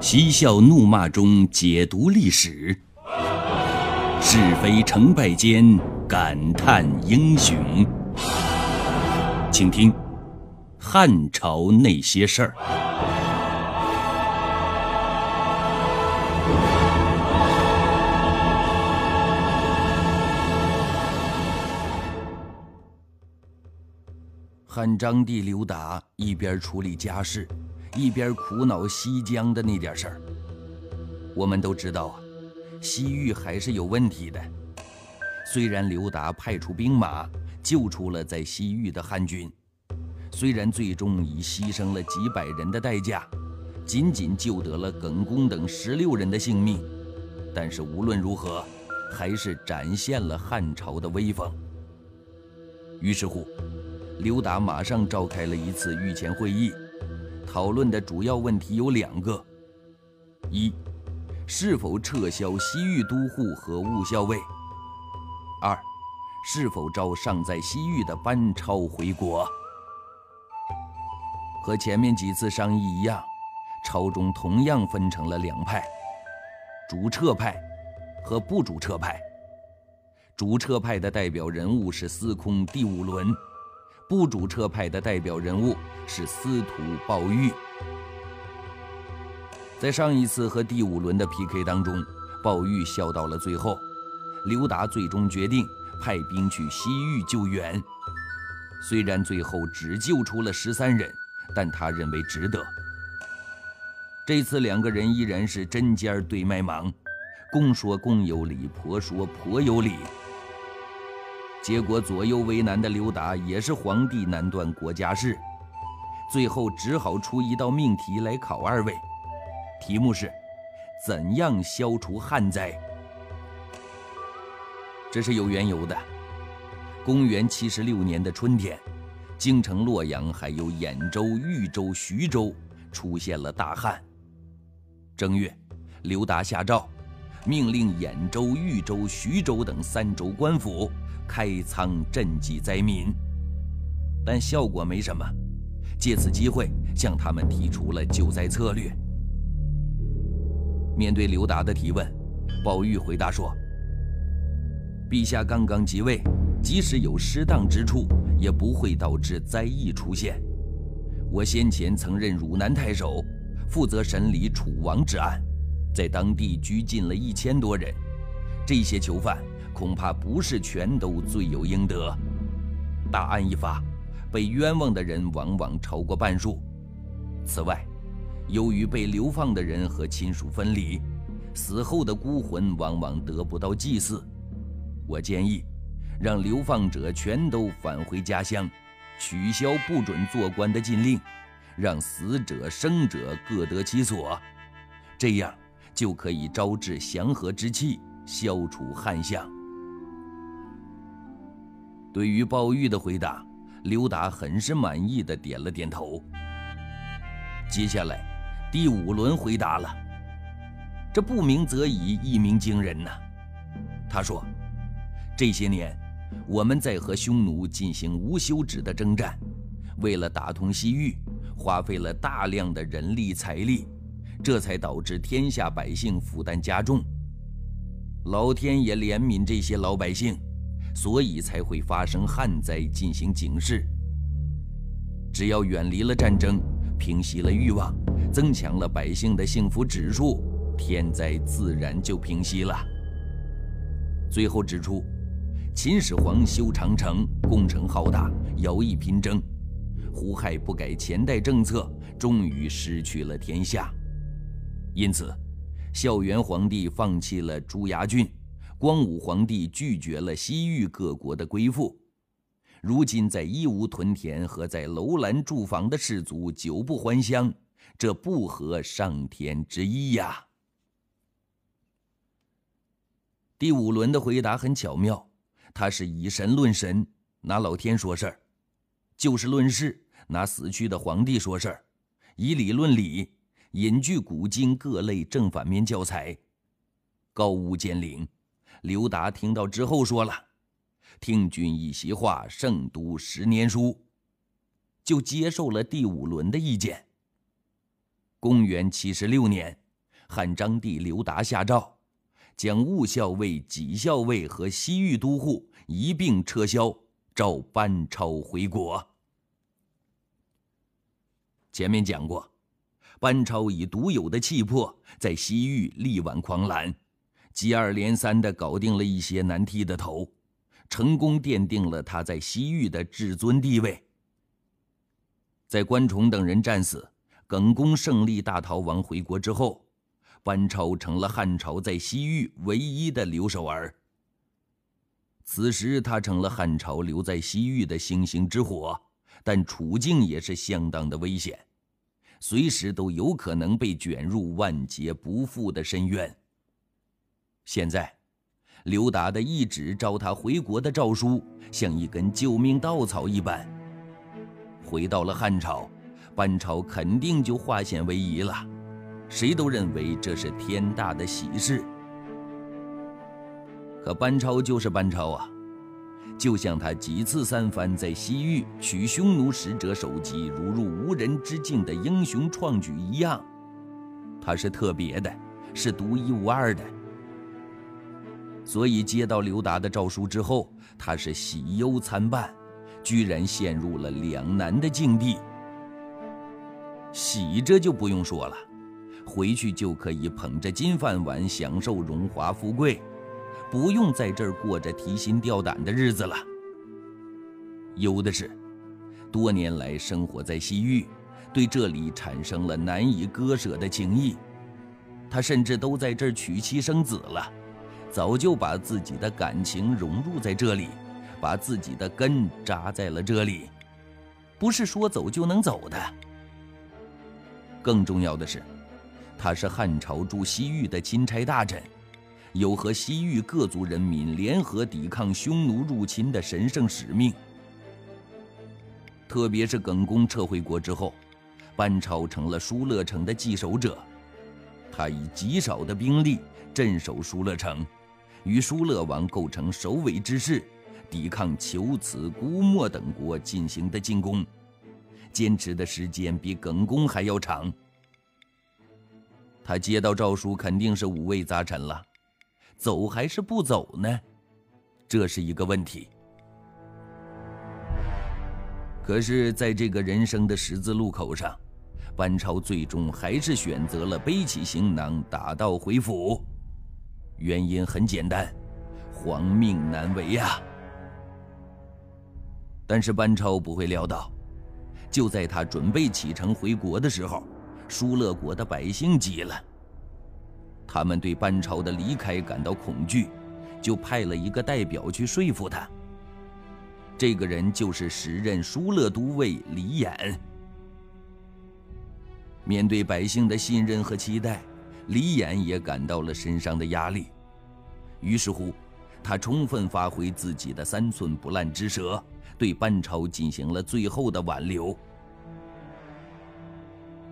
嬉笑怒骂中解读历史，是非成败间感叹英雄。请听《汉朝那些事儿》。汉章帝刘达一边处理家事，一边苦恼西疆的那点事儿。我们都知道啊，西域还是有问题的。虽然刘达派出兵马救出了在西域的汉军，虽然最终以牺牲了几百人的代价，仅仅救得了耿恭等十六人的性命，但是无论如何，还是展现了汉朝的威风。于是乎。刘达马上召开了一次御前会议，讨论的主要问题有两个：一，是否撤销西域都护和务校尉；二，是否召尚在西域的班超回国。和前面几次商议一样，朝中同样分成了两派：主撤派和不主撤派。主撤派的代表人物是司空第五轮。不主撤派的代表人物是司徒鲍玉。在上一次和第五轮的 PK 当中，鲍玉笑到了最后。刘达最终决定派兵去西域救援。虽然最后只救出了十三人，但他认为值得。这次两个人依然是针尖对麦芒，公说公有理，婆说婆有理。结果左右为难的刘达也是皇帝难断国家事，最后只好出一道命题来考二位，题目是：怎样消除旱灾？这是有缘由的。公元七十六年的春天，京城洛阳还有兖州、豫州、徐州出现了大旱。正月，刘达下诏，命令兖州、豫州、徐州等三州官府。开仓赈济灾民，但效果没什么。借此机会，向他们提出了救灾策略。面对刘达的提问，宝玉回答说：“陛下刚刚即位，即使有失当之处，也不会导致灾异出现。我先前曾任汝南太守，负责审理楚王之案，在当地拘禁了一千多人，这些囚犯。”恐怕不是全都罪有应得。大案一发，被冤枉的人往往超过半数。此外，由于被流放的人和亲属分离，死后的孤魂往往得不到祭祀。我建议，让流放者全都返回家乡，取消不准做官的禁令，让死者生者各得其所，这样就可以招致祥和之气，消除旱象。对于鲍玉的回答，刘达很是满意的点了点头。接下来，第五轮回答了。这不鸣则已，一鸣惊人呐。他说：“这些年，我们在和匈奴进行无休止的征战，为了打通西域，花费了大量的人力财力，这才导致天下百姓负担加重。老天也怜悯这些老百姓。”所以才会发生旱灾，进行警示。只要远离了战争，平息了欲望，增强了百姓的幸福指数，天灾自然就平息了。最后指出，秦始皇修长城，工程浩大，徭役频征，胡亥不改前代政策，终于失去了天下。因此，孝元皇帝放弃了朱崖郡。光武皇帝拒绝了西域各国的归附，如今在义乌屯田和在楼兰驻防的士卒久不还乡，这不合上天之意呀。第五轮的回答很巧妙，他是以神论神，拿老天说事儿；就事论事，拿死去的皇帝说事儿；以理论理，引据古今各类正反面教材，高屋建瓴。刘达听到之后说了：“听君一席话，胜读十年书。”就接受了第五轮的意见。公元七十六年，汉章帝刘达下诏，将务校尉、己校尉和西域都护一并撤销，召班超回国。前面讲过，班超以独有的气魄，在西域力挽狂澜，接二连三地搞定了一些难剃的头，成功奠定了他在西域的至尊地位。在关崇等人战死。耿恭胜利大逃亡回国之后，班超成了汉朝在西域唯一的留守儿。此时他成了汉朝留在西域的星星之火，但处境也是相当的危险，随时都有可能被卷入万劫不复的深渊。现在，刘达的一纸召他回国的诏书，像一根救命稻草一般，回到了汉朝。班超肯定就化险为夷了，谁都认为这是天大的喜事。可班超就是班超啊，就像他几次三番在西域取匈奴使者首级，如入无人之境的英雄创举一样，他是特别的，是独一无二的。所以接到刘达的诏书之后，他是喜忧参半，居然陷入了两难的境地。喜着就不用说了，回去就可以捧着金饭碗享受荣华富贵，不用在这儿过着提心吊胆的日子了。有的是，多年来生活在西域，对这里产生了难以割舍的情谊，他甚至都在这儿娶妻生子了，早就把自己的感情融入在这里，把自己的根扎在了这里，不是说走就能走的。更重要的是，他是汉朝驻西域的钦差大臣，有和西域各族人民联合抵抗匈奴入侵的神圣使命。特别是耿恭撤回国之后，班超成了疏勒城的继守者，他以极少的兵力镇守疏勒城，与疏勒王构成首尾之势，抵抗求此、姑墨等国进行的进攻。坚持的时间比耿恭还要长。他接到诏书，肯定是五味杂陈了，走还是不走呢？这是一个问题。可是，在这个人生的十字路口上，班超最终还是选择了背起行囊，打道回府。原因很简单，皇命难违呀。但是班超不会料到。就在他准备启程回国的时候，疏勒国的百姓急了。他们对班超的离开感到恐惧，就派了一个代表去说服他。这个人就是时任疏勒都尉李衍。面对百姓的信任和期待，李衍也感到了身上的压力。于是乎，他充分发挥自己的三寸不烂之舌。对班超进行了最后的挽留。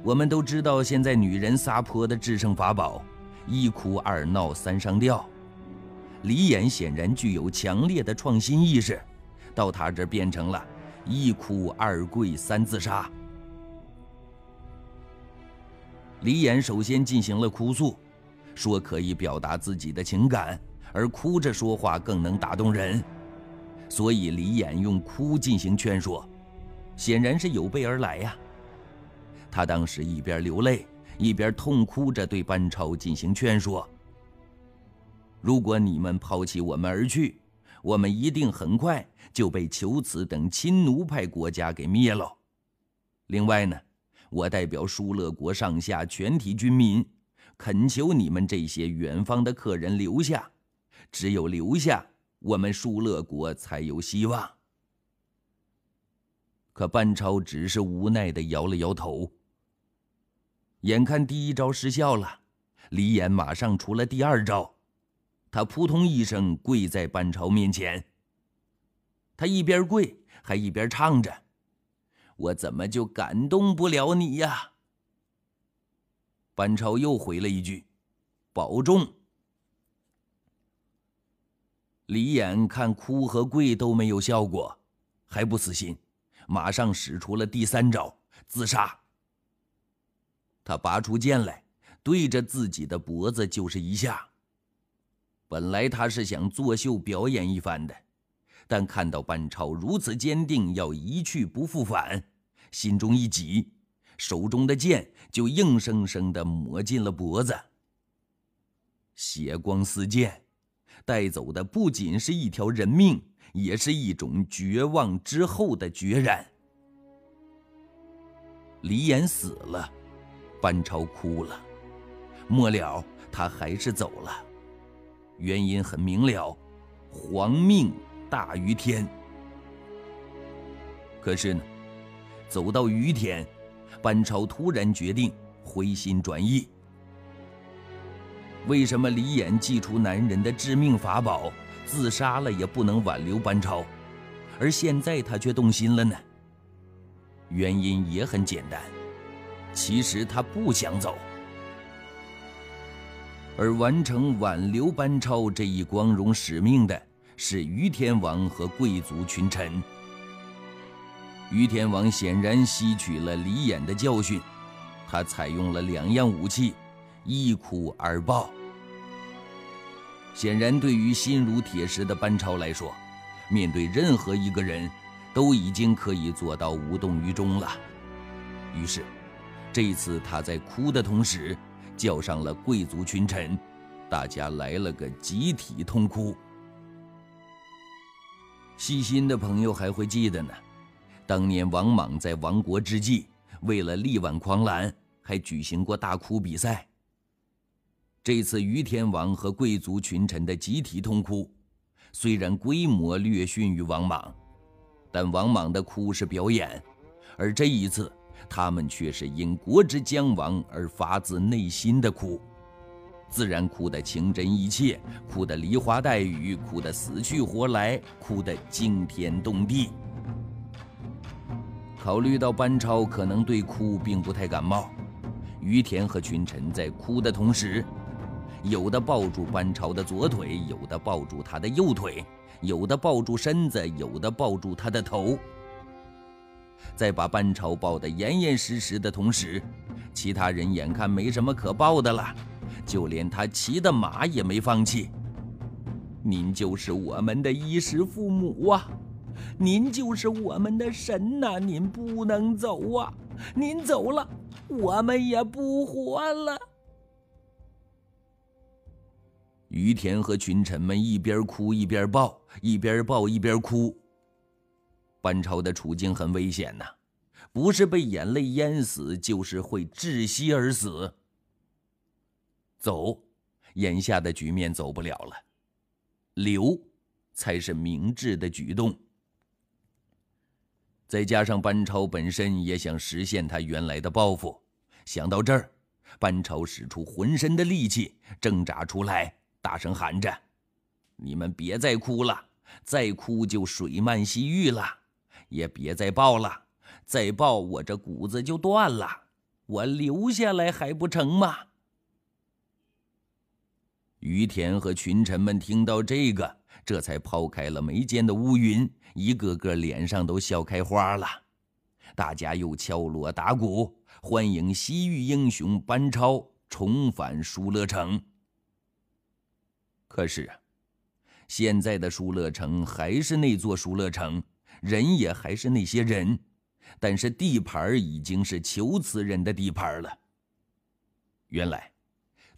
我们都知道，现在女人撒泼的制胜法宝，一哭二闹三上吊。李衍显然具有强烈的创新意识，到他这变成了一哭二跪三自杀。李衍首先进行了哭诉，说可以表达自己的情感，而哭着说话更能打动人。所以李衍用哭进行劝说，显然是有备而来呀。他当时一边流泪，一边痛哭着对班超进行劝说：“如果你们抛弃我们而去，我们一定很快就被求子等亲奴派国家给灭了。另外呢，我代表疏勒国上下全体军民，恳求你们这些远方的客人留下，只有留下。”我们疏勒国才有希望。可班超只是无奈的摇了摇头。眼看第一招失效了，李衍马上出了第二招，他扑通一声跪在班超面前。他一边跪还一边唱着：“我怎么就感动不了你呀？”班超又回了一句：“保重。”李眼看哭和跪都没有效果，还不死心，马上使出了第三招——自杀。他拔出剑来，对着自己的脖子就是一下。本来他是想作秀表演一番的，但看到班超如此坚定要一去不复返，心中一急，手中的剑就硬生生地抹进了脖子。血光四溅，带走的不仅是一条人命，也是一种绝望之后的决然。李岩死了，班超哭了，末了他还是走了。原因很明了，皇命大于天。可是呢，走到于天，班超突然决定回心转意。为什么李衍祭出男人的致命法宝，自杀了也不能挽留班超，而现在他却动心了呢？原因也很简单，其实他不想走。而完成挽留班超这一光荣使命的是于天王和贵族群臣。于天王显然吸取了李衍的教训，他采用了两样武器，一哭二爆。显然，对于心如铁石的班超来说，面对任何一个人，都已经可以做到无动于衷了。于是，这次他在哭的同时。叫上了贵族群臣，大家来了个集体痛哭。细心的朋友还会记得呢，当年王莽在亡国之际，为了力挽狂澜，还举行过大哭比赛。这次于天王和贵族群臣的集体痛哭，虽然规模略逊于王莽，但王莽的哭是表演，而这一次。他们却是因国之将亡而发自内心的哭，自然哭得情真意切，哭得梨花带雨，哭得死去活来，哭得惊天动地。考虑到班超可能对哭并不太感冒，于田和群臣在哭的同时，有的抱住班超的左腿，有的抱住他的右腿，有的抱住身子，有的抱住他的头。在把班超抱得严严实实的同时，其他人眼看没什么可抱的了，就连他骑的马也没放弃。您就是我们的衣食父母啊，您就是我们的神呐，您不能走啊！您走了，我们也不活了。于田和群臣们一边哭一边抱，一边抱一边哭。班超的处境很危险呐，不是被眼泪淹死，就是会窒息而死。走，眼下的局面走不了了，留，才是明智的举动。再加上班超本身也想实现他原来的抱负，想到这儿，班超使出浑身的力气挣扎出来，大声喊着：“你们别再哭了，再哭就水漫西域了。”也别再抱了，再抱我这骨子就断了。我留下来还不成吗？于田和群臣们听到这个，这才抛开了眉间的乌云，一个个脸上都笑开花了。大家又敲锣打鼓，欢迎西域英雄班超重返疏勒城。可是，现在的疏勒城还是那座疏勒城。人也还是那些人，但是地盘已经是求此人的地盘了。原来，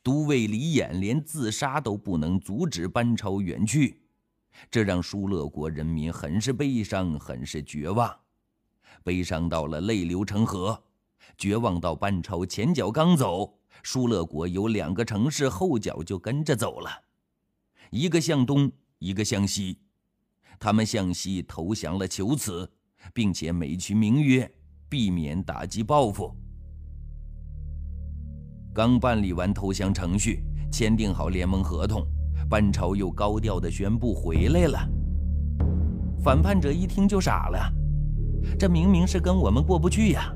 都尉李衍连自杀都不能阻止班超远去，这让疏勒国人民很是悲伤，很是绝望，悲伤到了泪流成河，绝望到班超前脚刚走，疏勒国有两个城市后脚就跟着走了，一个向东，一个向西。他们向西投降了求此，并且美其名曰避免打击报复。刚办理完投降程序，签订好联盟合同，班超又高调的宣布回来了。反叛者一听就傻了，这明明是跟我们过不去呀！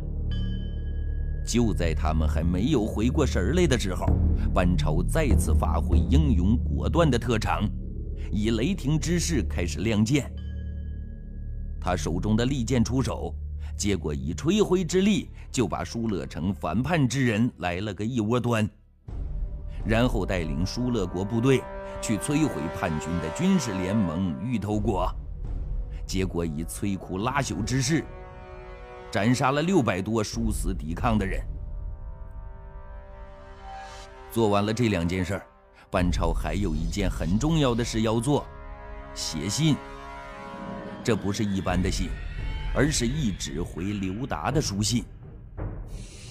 就在他们还没有回过神来的时候，班超再次发挥英勇果断的特长。以雷霆之势开始亮剑，他手中的利剑出手，结果以吹灰之力就把疏勒城反叛之人来了个一窝端，然后带领疏勒国部队去摧毁叛军的军事联盟芋头国，结果以摧枯拉朽之势，斩杀了六百多殊死抵抗的人。做完了这两件事，班超还有一件很重要的事要做：写信。这不是一般的信，而是一纸回刘达的书信。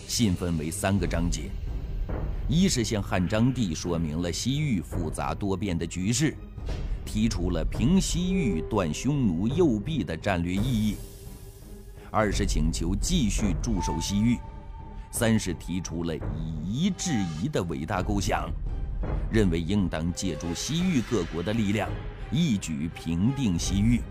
信分为三个章节。一是向汉章帝说明了西域复杂多变的局势，提出了平西域、断匈奴右臂的战略意义；二是请求继续驻守西域；三是提出了以夷制夷的伟大构想，认为应当借助西域各国的力量，一举平定西域。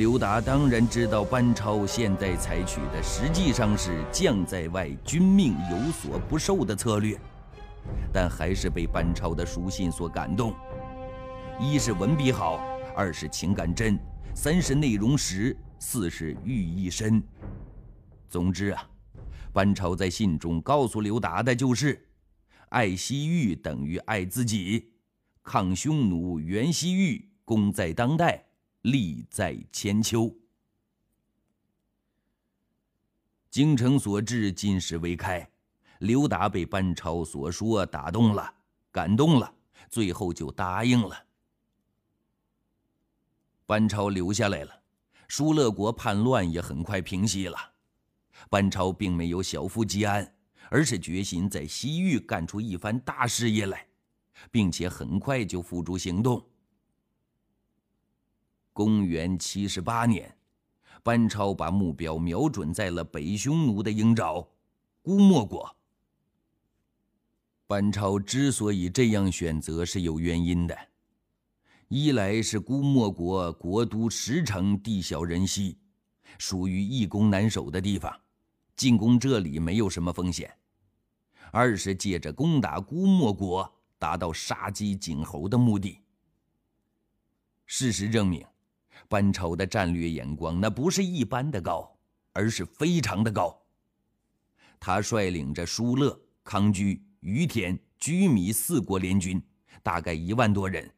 刘达当然知道班超现在采取的实际上是将在外，君命有所不受的策略，但还是被班超的书信所感动。一是文笔好，二是情感真，三是内容实，四是寓意深。总之啊，班超在信中告诉刘达的就是：爱西域等于爱自己，抗匈奴、援西域，功在当代。利在千秋。京城所至，金石为开。刘达被班超所说打动了，感动了，最后就答应了。班超留下来了，疏勒国叛乱也很快平息了。班超并没有小富即安，而是决心在西域干出一番大事业来，并且很快就付诸行动。公元七十八年，班超把目标瞄准在了北匈奴的鹰爪——姑墨国。班超之所以这样选择是有原因的：一来是姑墨国国都石城，地小人稀，属于易攻难守的地方，进攻这里没有什么风险；二是借着攻打姑墨国，达到杀鸡儆猴的目的。事实证明。班超的战略眼光，那不是一般的高，而是非常的高。他率领着疏勒、康居、于田、居米四国联军，大概一万多人，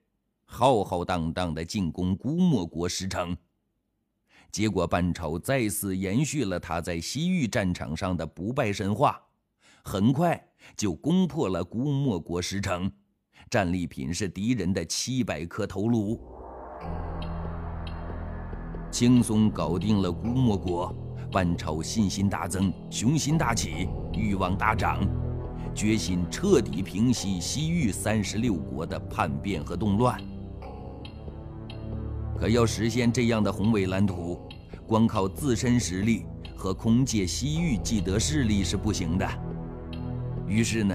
浩浩荡荡地进攻姑墨国石城。结果，班超再次延续了他在西域战场上的不败神话，很快就攻破了姑墨国石城，战利品是敌人的七百颗头颅。轻松搞定了姑墨国，班超信心大增，雄心大起，欲望大涨，决心彻底平息西域三十六国的叛变和动乱。可要实现这样的宏伟蓝图，光靠自身实力和空借西域既得势力是不行的。于是呢，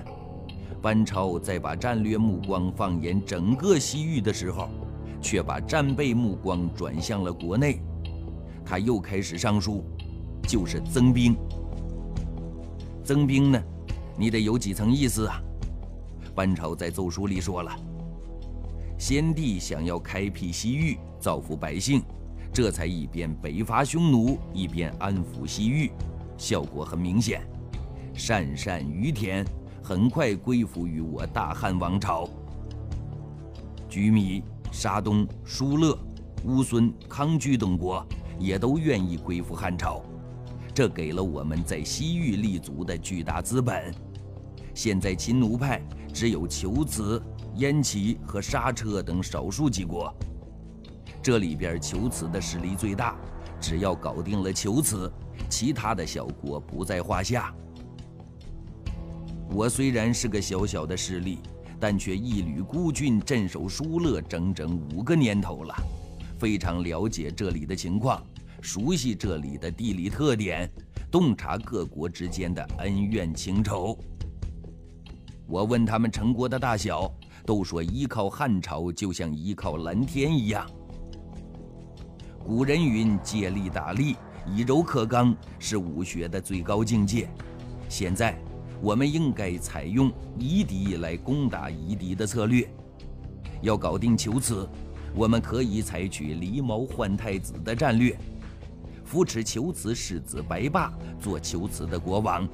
班超在把战略目光放眼整个西域的时候，却把战备目光转向了国内。他又开始上书，就是增兵。增兵呢，你得有几层意思啊？班超在奏书里说了：先帝想要开辟西域，造福百姓，这才一边北伐匈奴，一边安抚西域，效果很明显。鄯善、于田很快归附于我大汉王朝。居米、沙东、疏勒、乌孙、康居等国。也都愿意归附汉朝，这给了我们在西域立足的巨大资本。现在秦奴派只有求辞、燕齐和莎车等少数几国，这里边求辞的实力最大。只要搞定了求辞，其他的小国不在话下。我虽然是个小小的势力，但却一旅孤军镇守疏勒整整五个年头了。非常了解这里的情况，熟悉这里的地理特点，洞察各国之间的恩怨情仇。我问他们成国的大小，都说依靠汉朝就像依靠蓝天一样。古人云：“借力打力，以柔克刚”，是武学的最高境界。现在，我们应该采用夷狄来攻打夷狄的策略，要搞定求此。我们可以采取狸猫换太子的战略，扶持求辞世子白霸做求辞的国王，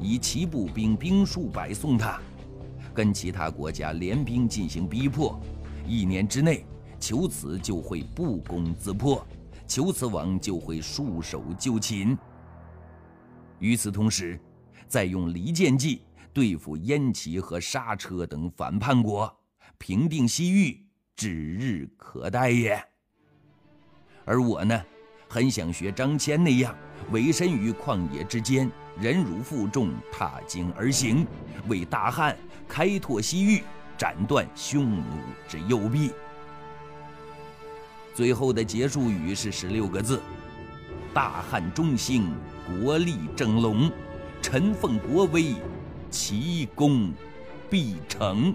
以骑步兵兵数百送他，跟其他国家联兵进行逼迫，一年之内，求此就会不攻自破，求此王就会束手就擒。与此同时，再用离间计对付燕齐和刹车等反叛国，平定西域，指日可待也。而我呢，很想学张骞那样，委身于旷野之间，忍辱负重，踏荆而行，为大汉开拓西域，斩断匈奴之右臂。最后的结束语是十六个字：大汉中兴。国力整隆，臣奉国威，其功必成。